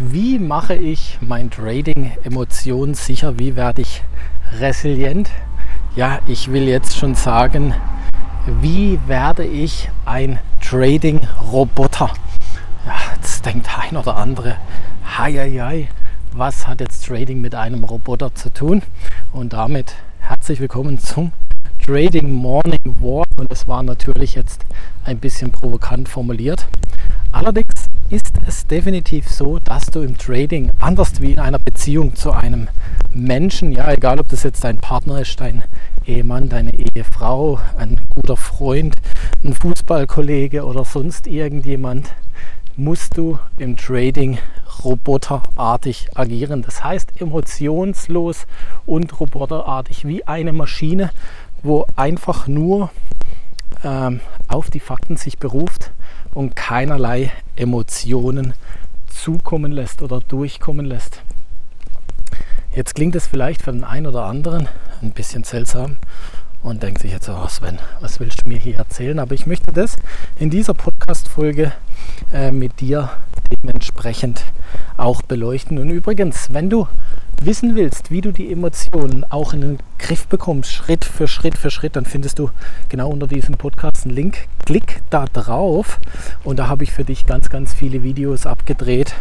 Wie mache ich mein Trading emotionssicher? Wie werde ich resilient? Ja, ich will jetzt schon sagen, wie werde ich ein Trading-Roboter? Ja, jetzt denkt ein oder andere, hei, hei, hei, was hat jetzt Trading mit einem Roboter zu tun? Und damit herzlich willkommen zum Trading Morning Walk. Und es war natürlich jetzt ein bisschen provokant formuliert. Allerdings ist es definitiv so, dass du im Trading anders wie in einer Beziehung zu einem Menschen, ja, egal ob das jetzt dein Partner ist, dein Ehemann, deine Ehefrau, ein guter Freund, ein Fußballkollege oder sonst irgendjemand, musst du im Trading roboterartig agieren. Das heißt emotionslos und roboterartig wie eine Maschine, wo einfach nur ähm, auf die Fakten sich beruft und keinerlei Emotionen zukommen lässt oder durchkommen lässt. Jetzt klingt es vielleicht für den einen oder anderen ein bisschen seltsam und denkt sich jetzt, oh Sven, was willst du mir hier erzählen? Aber ich möchte das in dieser Podcast-Folge äh, mit dir dementsprechend auch beleuchten. Und übrigens, wenn du wissen willst, wie du die Emotionen auch in den Griff bekommst, Schritt für Schritt für Schritt, dann findest du genau unter diesem Podcast einen Link. Klick da drauf und da habe ich für dich ganz, ganz viele Videos abgedreht.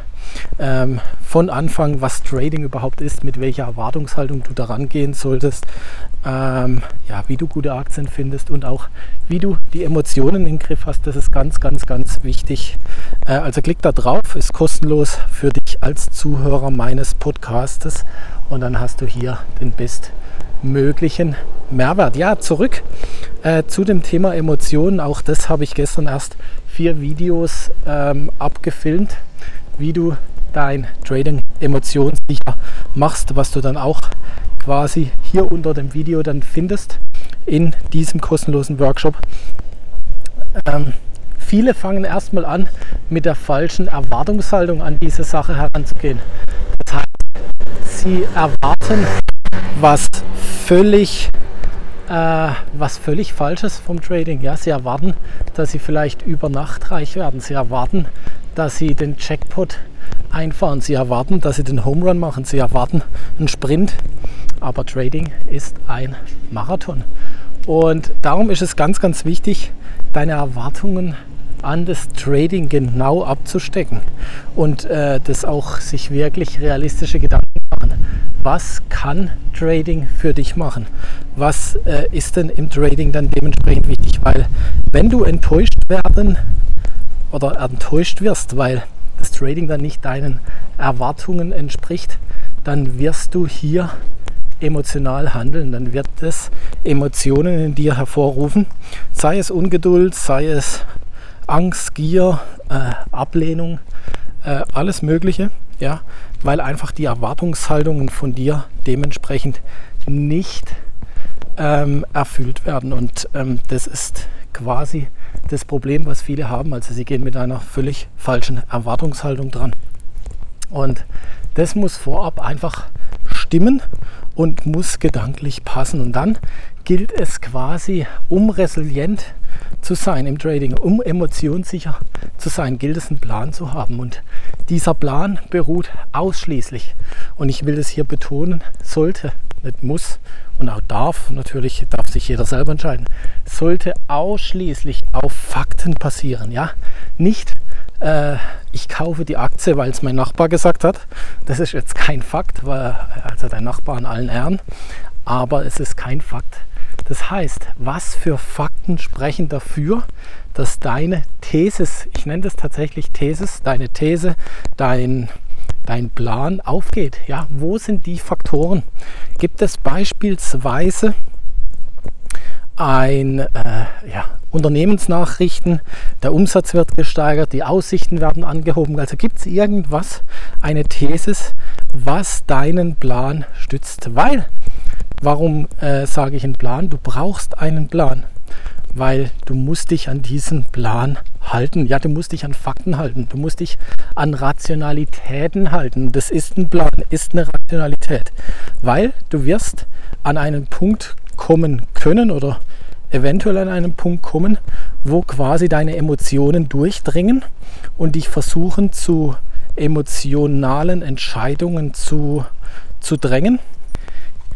Ähm, von Anfang, was Trading überhaupt ist, mit welcher Erwartungshaltung du daran gehen solltest, ähm, ja, wie du gute Aktien findest und auch wie du die Emotionen im Griff hast. Das ist ganz, ganz, ganz wichtig. Äh, also klick da drauf, ist kostenlos für dich als Zuhörer meines Podcastes und dann hast du hier den bestmöglichen Mehrwert. Ja, zurück äh, zu dem Thema Emotionen. Auch das habe ich gestern erst vier Videos ähm, abgefilmt, wie du dein Trading emotionssicher machst, was du dann auch quasi hier unter dem Video dann findest in diesem kostenlosen Workshop. Ähm, viele fangen erstmal an, mit der falschen Erwartungshaltung an diese Sache heranzugehen. Das heißt, sie erwarten was völlig, äh, was völlig Falsches vom Trading. Ja, sie erwarten, dass sie vielleicht über Nacht reich werden. Sie erwarten, dass sie den Jackpot einfahren. Sie erwarten, dass sie den Home Run machen. Sie erwarten einen Sprint. Aber Trading ist ein Marathon. Und darum ist es ganz, ganz wichtig, deine Erwartungen an das Trading genau abzustecken und äh, das auch sich wirklich realistische Gedanken machen. Was kann Trading für dich machen? Was äh, ist denn im Trading dann dementsprechend wichtig? Weil wenn du enttäuscht werden oder enttäuscht wirst, weil das Trading dann nicht deinen Erwartungen entspricht, dann wirst du hier emotional handeln, dann wird es Emotionen in dir hervorrufen, sei es Ungeduld, sei es Angst, Gier, äh, Ablehnung, äh, alles Mögliche, ja, weil einfach die Erwartungshaltungen von dir dementsprechend nicht ähm, erfüllt werden. Und ähm, das ist quasi das Problem, was viele haben. Also sie gehen mit einer völlig falschen Erwartungshaltung dran. Und das muss vorab einfach stimmen und muss gedanklich passen. Und dann gilt es quasi, um resilient zu sein im Trading, um emotionssicher zu sein, gilt es einen Plan zu haben. Und dieser Plan beruht ausschließlich, und ich will das hier betonen, sollte, nicht muss und auch darf, natürlich darf sich jeder selber entscheiden, sollte ausschließlich auf Fakten passieren. Ja? Nicht äh, ich kaufe die Aktie, weil es mein Nachbar gesagt hat. Das ist jetzt kein Fakt, weil, also dein Nachbar an allen Ehren, aber es ist kein Fakt. Das heißt, was für Fakten sprechen dafür, dass deine Thesis, ich nenne das tatsächlich Thesis, deine These, dein, dein Plan aufgeht? Ja, wo sind die Faktoren? Gibt es beispielsweise ein äh, ja, Unternehmensnachrichten, der Umsatz wird gesteigert, die Aussichten werden angehoben. Also gibt es irgendwas, eine Thesis, was deinen Plan stützt. Weil, warum äh, sage ich einen Plan? Du brauchst einen Plan, weil du musst dich an diesen Plan halten. Ja, du musst dich an Fakten halten. Du musst dich an Rationalitäten halten. Das ist ein Plan, ist eine Rationalität, weil du wirst an einen Punkt kommen können oder eventuell an einen Punkt kommen, wo quasi deine Emotionen durchdringen und dich versuchen zu emotionalen Entscheidungen zu, zu drängen,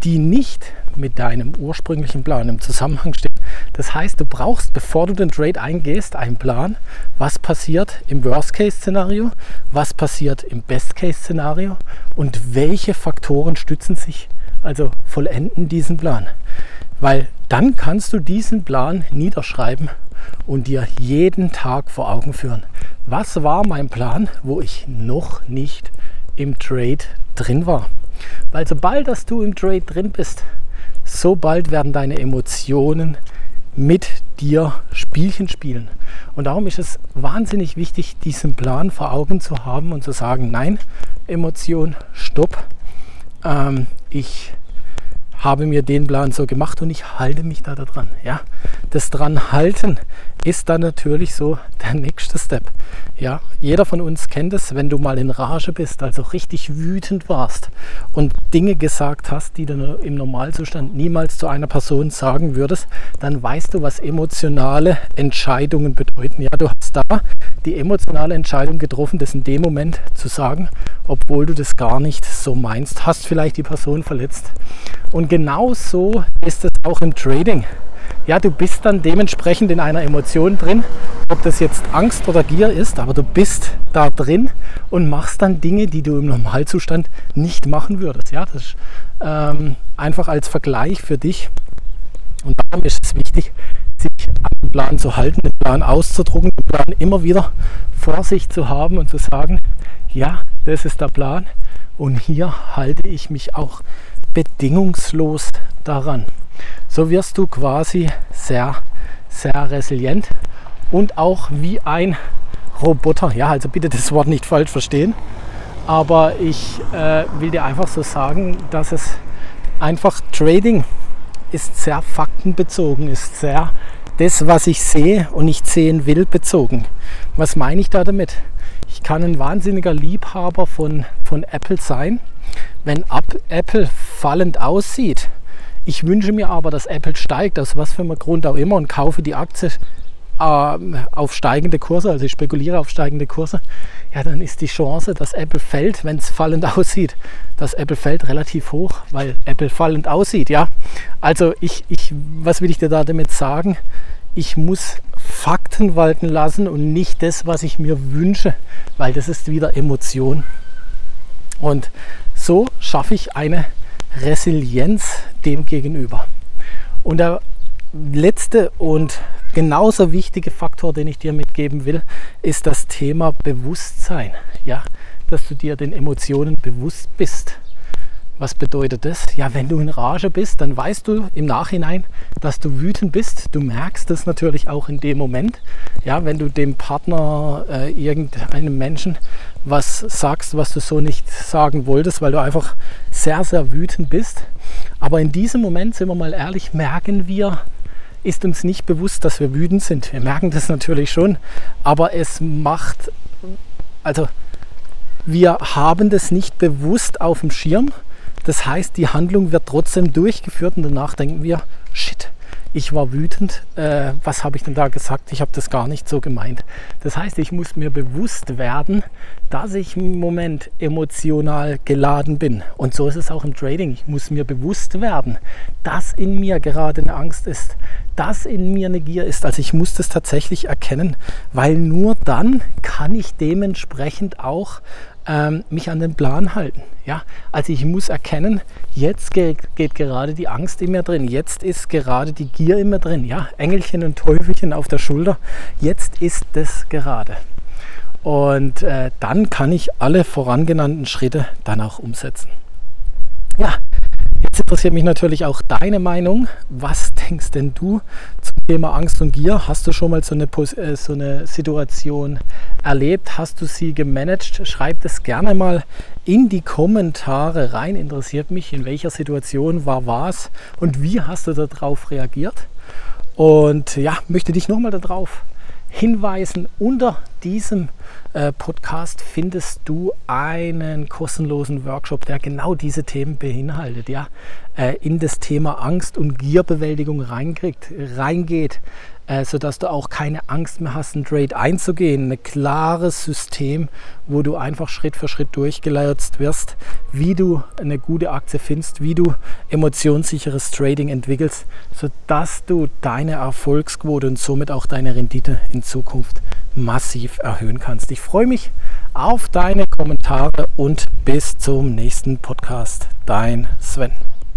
die nicht mit deinem ursprünglichen Plan im Zusammenhang stehen. Das heißt, du brauchst, bevor du den Trade eingehst, einen Plan, was passiert im Worst-Case-Szenario, was passiert im Best-Case-Szenario? Und welche Faktoren stützen sich, also vollenden diesen Plan. Weil dann kannst du diesen Plan niederschreiben und dir jeden Tag vor Augen führen. Was war mein Plan, wo ich noch nicht im Trade drin war? Weil sobald dass du im Trade drin bist, so bald werden deine Emotionen mit dir Spielchen spielen. Und darum ist es wahnsinnig wichtig, diesen Plan vor Augen zu haben und zu sagen, nein, Emotion, stopp. Ähm, ich habe mir den Plan so gemacht und ich halte mich da dran. Ja? Das dran halten ist dann natürlich so der nächste Step. Ja, jeder von uns kennt es, wenn du mal in Rage bist, also richtig wütend warst und Dinge gesagt hast, die du im Normalzustand niemals zu einer Person sagen würdest, dann weißt du, was emotionale Entscheidungen bedeuten. Ja, du hast da die emotionale Entscheidung getroffen, das in dem Moment zu sagen, obwohl du das gar nicht so meinst, hast vielleicht die Person verletzt. Und genau so ist es auch im Trading ja, du bist dann dementsprechend in einer Emotion drin, ob das jetzt Angst oder Gier ist, aber du bist da drin und machst dann Dinge, die du im Normalzustand nicht machen würdest. Ja, das ist ähm, einfach als Vergleich für dich. Und darum ist es wichtig, sich an den Plan zu halten, den Plan auszudrucken, den Plan immer wieder vor sich zu haben und zu sagen, ja, das ist der Plan und hier halte ich mich auch bedingungslos daran. So wirst du quasi sehr, sehr resilient und auch wie ein Roboter. Ja, also bitte das Wort nicht falsch verstehen. Aber ich äh, will dir einfach so sagen, dass es einfach Trading ist sehr faktenbezogen, ist sehr das, was ich sehe und nicht sehen will, bezogen. Was meine ich da damit? Ich kann ein wahnsinniger Liebhaber von, von Apple sein. Wenn Apple fallend aussieht, ich wünsche mir aber, dass Apple steigt, aus was für einem Grund auch immer, und kaufe die Aktie äh, auf steigende Kurse, also ich spekuliere auf steigende Kurse, ja, dann ist die Chance, dass Apple fällt, wenn es fallend aussieht, dass Apple fällt, relativ hoch, weil Apple fallend aussieht. Ja, also ich, ich, was will ich dir da damit sagen? Ich muss Fakten walten lassen und nicht das, was ich mir wünsche, weil das ist wieder Emotion. Und so schaffe ich eine Resilienz dem gegenüber. Und der letzte und genauso wichtige Faktor, den ich dir mitgeben will, ist das Thema Bewusstsein. Ja, dass du dir den Emotionen bewusst bist. Was bedeutet das? Ja, wenn du in Rage bist, dann weißt du im Nachhinein, dass du wütend bist. Du merkst es natürlich auch in dem Moment. Ja, wenn du dem Partner, äh, irgendeinem Menschen was sagst, was du so nicht sagen wolltest, weil du einfach sehr, sehr wütend bist. Aber in diesem Moment, sind wir mal ehrlich, merken wir, ist uns nicht bewusst, dass wir wütend sind. Wir merken das natürlich schon, aber es macht, also wir haben das nicht bewusst auf dem Schirm das heißt, die Handlung wird trotzdem durchgeführt und danach denken wir, shit, ich war wütend, äh, was habe ich denn da gesagt? Ich habe das gar nicht so gemeint. Das heißt, ich muss mir bewusst werden, dass ich im Moment emotional geladen bin. Und so ist es auch im Trading. Ich muss mir bewusst werden, dass in mir gerade eine Angst ist, dass in mir eine Gier ist. Also ich muss das tatsächlich erkennen, weil nur dann kann ich dementsprechend auch ähm, mich an den Plan halten. Ja? Also ich muss erkennen, jetzt geht, geht, gerade die Angst in mir drin, jetzt ist gerade die Gier in mir drin. Ja? Engelchen und Teufelchen auf der Schulter, jetzt ist das gerade. Und äh, dann kann ich alle vorangenannten Schritte dann auch umsetzen. Ja, Jetzt interessiert mich natürlich auch deine Meinung. Was denkst denn du zum Thema Angst und Gier? Hast du schon mal so eine, äh, so eine Situation erlebt? Hast du sie gemanagt? Schreib das gerne mal in die Kommentare rein. Interessiert mich, in welcher Situation war was und wie hast du darauf reagiert? Und ja, möchte dich nochmal darauf hinweisen, unter diesem äh, Podcast findest du einen kostenlosen Workshop, der genau diese Themen beinhaltet, ja, äh, in das Thema Angst und Gierbewältigung reinkriegt, reingeht, äh, sodass du auch keine Angst mehr hast, einen Trade einzugehen. Ein klares System, wo du einfach Schritt für Schritt durchgeleitet wirst, wie du eine gute Aktie findest, wie du emotionssicheres Trading entwickelst, sodass du deine Erfolgsquote und somit auch deine Rendite in Zukunft massiv erhöhen kannst. Ich freue mich auf deine Kommentare und bis zum nächsten Podcast. Dein Sven.